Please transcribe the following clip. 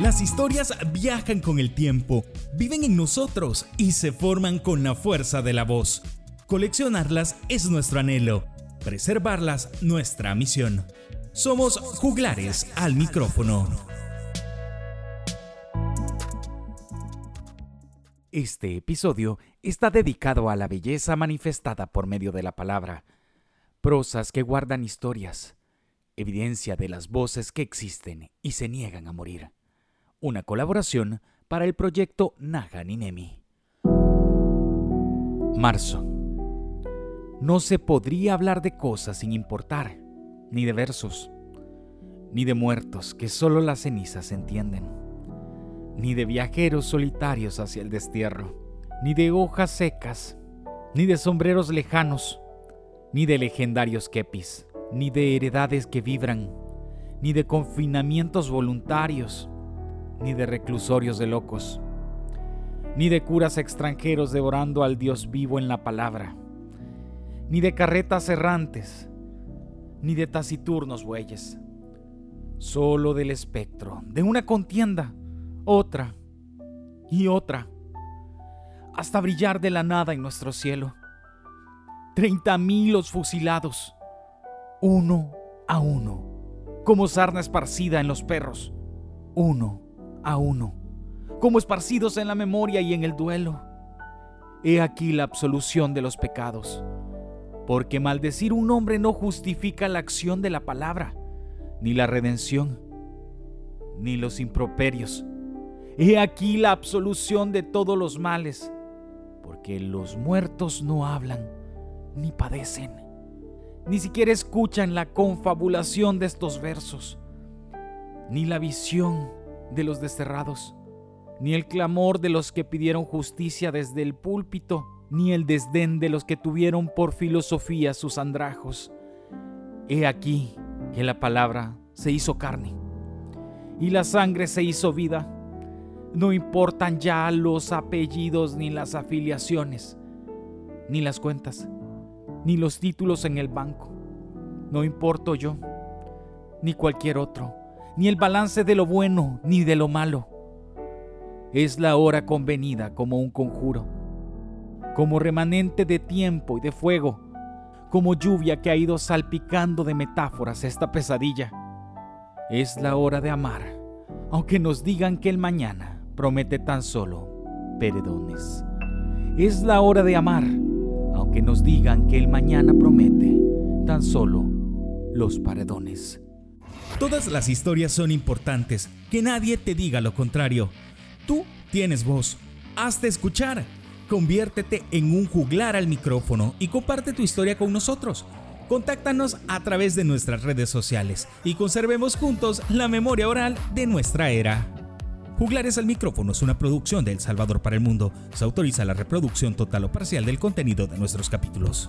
Las historias viajan con el tiempo, viven en nosotros y se forman con la fuerza de la voz. Coleccionarlas es nuestro anhelo, preservarlas nuestra misión. Somos juglares al micrófono. Este episodio está dedicado a la belleza manifestada por medio de la palabra, prosas que guardan historias, evidencia de las voces que existen y se niegan a morir una colaboración para el proyecto Naga Ninemi. Marzo. No se podría hablar de cosas sin importar, ni de versos, ni de muertos que solo las cenizas entienden, ni de viajeros solitarios hacia el destierro, ni de hojas secas, ni de sombreros lejanos, ni de legendarios kepis, ni de heredades que vibran, ni de confinamientos voluntarios, ni de reclusorios de locos, ni de curas extranjeros devorando al Dios vivo en la palabra, ni de carretas errantes, ni de taciturnos bueyes, solo del espectro, de una contienda, otra y otra, hasta brillar de la nada en nuestro cielo. Treinta mil los fusilados, uno a uno, como sarna esparcida en los perros, uno a uno, como esparcidos en la memoria y en el duelo. He aquí la absolución de los pecados, porque maldecir un hombre no justifica la acción de la palabra, ni la redención, ni los improperios. He aquí la absolución de todos los males, porque los muertos no hablan ni padecen, ni siquiera escuchan la confabulación de estos versos, ni la visión de los desterrados, ni el clamor de los que pidieron justicia desde el púlpito, ni el desdén de los que tuvieron por filosofía sus andrajos. He aquí que la palabra se hizo carne y la sangre se hizo vida. No importan ya los apellidos ni las afiliaciones, ni las cuentas, ni los títulos en el banco. No importo yo, ni cualquier otro ni el balance de lo bueno ni de lo malo. Es la hora convenida como un conjuro, como remanente de tiempo y de fuego, como lluvia que ha ido salpicando de metáforas esta pesadilla. Es la hora de amar, aunque nos digan que el mañana promete tan solo peredones. Es la hora de amar, aunque nos digan que el mañana promete tan solo los paredones. Todas las historias son importantes, que nadie te diga lo contrario. Tú tienes voz, hazte escuchar. Conviértete en un juglar al micrófono y comparte tu historia con nosotros. Contáctanos a través de nuestras redes sociales y conservemos juntos la memoria oral de nuestra era. Juglares al micrófono es una producción de El Salvador para el Mundo. Se autoriza la reproducción total o parcial del contenido de nuestros capítulos.